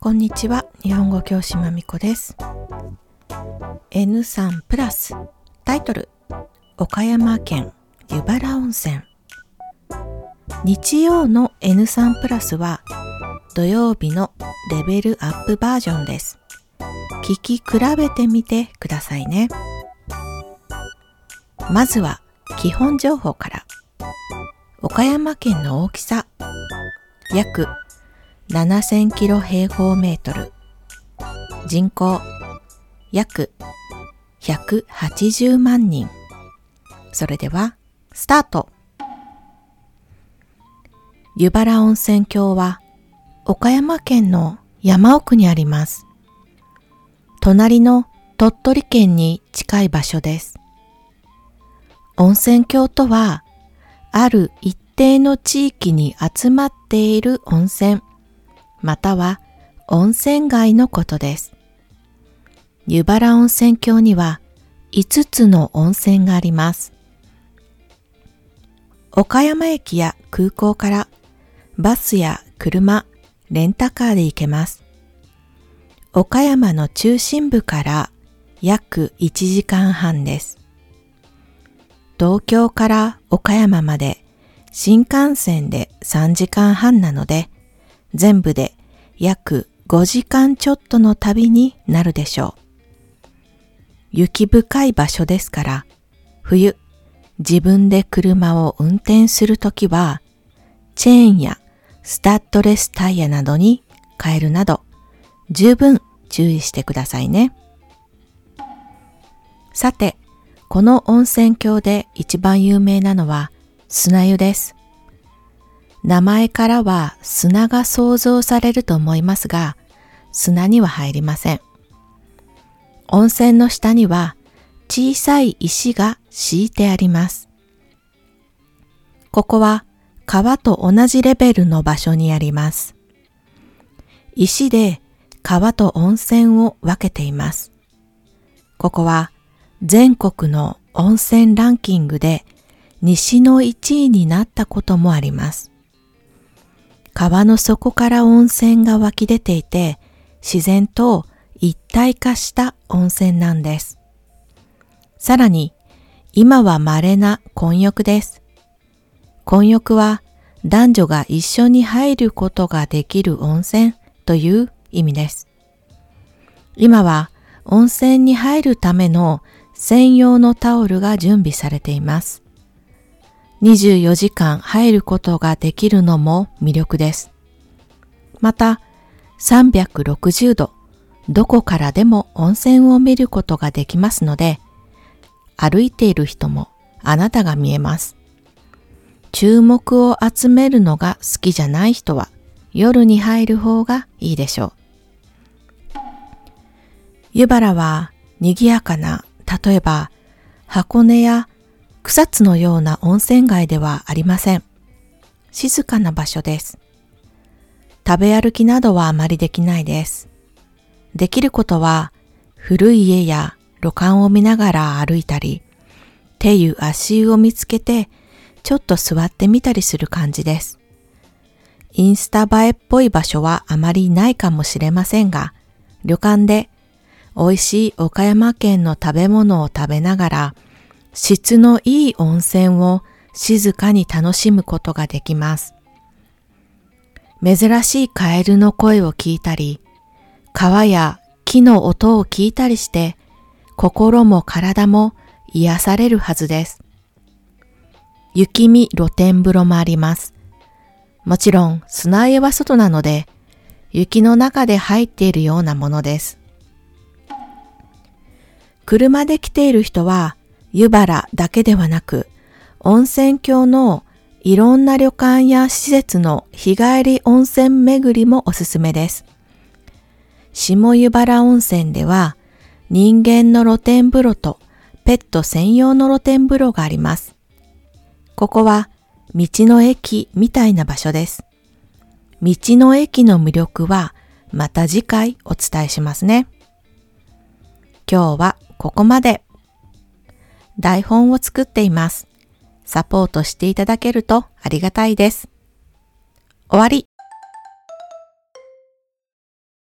こんにちは。日本語教師まみこです。N3 プラス。タイトル。岡山県湯原温泉。日曜の N3 プラスは土曜日のレベルアップバージョンです。聞き比べてみてくださいね。まずは基本情報から。岡山県の大きさ。約7000キロ平方メートル。人口約180万人。それではスタート。湯原温泉郷は岡山県の山奥にあります。隣の鳥取県に近い場所です。温泉郷とはある一定の地域に集まっている温泉。または温泉街のことです。湯原温泉郷には5つの温泉があります。岡山駅や空港からバスや車、レンタカーで行けます。岡山の中心部から約1時間半です。東京から岡山まで新幹線で3時間半なので全部で約5時間ちょっとの旅になるでしょう。雪深い場所ですから、冬、自分で車を運転するときは、チェーンやスタッドレスタイヤなどに変えるなど、十分注意してくださいね。さて、この温泉郷で一番有名なのは砂湯です。名前からは砂が想像されると思いますが、砂には入りません。温泉の下には小さい石が敷いてあります。ここは川と同じレベルの場所にあります。石で川と温泉を分けています。ここは全国の温泉ランキングで西の1位になったこともあります。川の底から温泉が湧き出ていて、自然と一体化した温泉なんです。さらに、今は稀な混浴です。混浴は男女が一緒に入ることができる温泉という意味です。今は温泉に入るための専用のタオルが準備されています。24時間入ることができるのも魅力です。また、360度、どこからでも温泉を見ることができますので、歩いている人もあなたが見えます。注目を集めるのが好きじゃない人は夜に入る方がいいでしょう。湯原は賑やかな、例えば箱根や草津のような温泉街ではありません。静かな場所です。食べ歩きなどはあまりできないです。できることは古い家や旅館を見ながら歩いたり、手湯足湯を見つけてちょっと座ってみたりする感じです。インスタ映えっぽい場所はあまりないかもしれませんが、旅館で美味しい岡山県の食べ物を食べながら質のいい温泉を静かに楽しむことができます。珍しいカエルの声を聞いたり、川や木の音を聞いたりして、心も体も癒されるはずです。雪見露天風呂もあります。もちろん砂湯は外なので、雪の中で入っているようなものです。車で来ている人は湯原だけではなく、温泉郷のいろんな旅館や施設の日帰り温泉巡りもおすすめです。下湯原温泉では人間の露天風呂とペット専用の露天風呂があります。ここは道の駅みたいな場所です。道の駅の魅力はまた次回お伝えしますね。今日はここまで。台本を作っています。サポートしていただけるとありがたいです。終わり。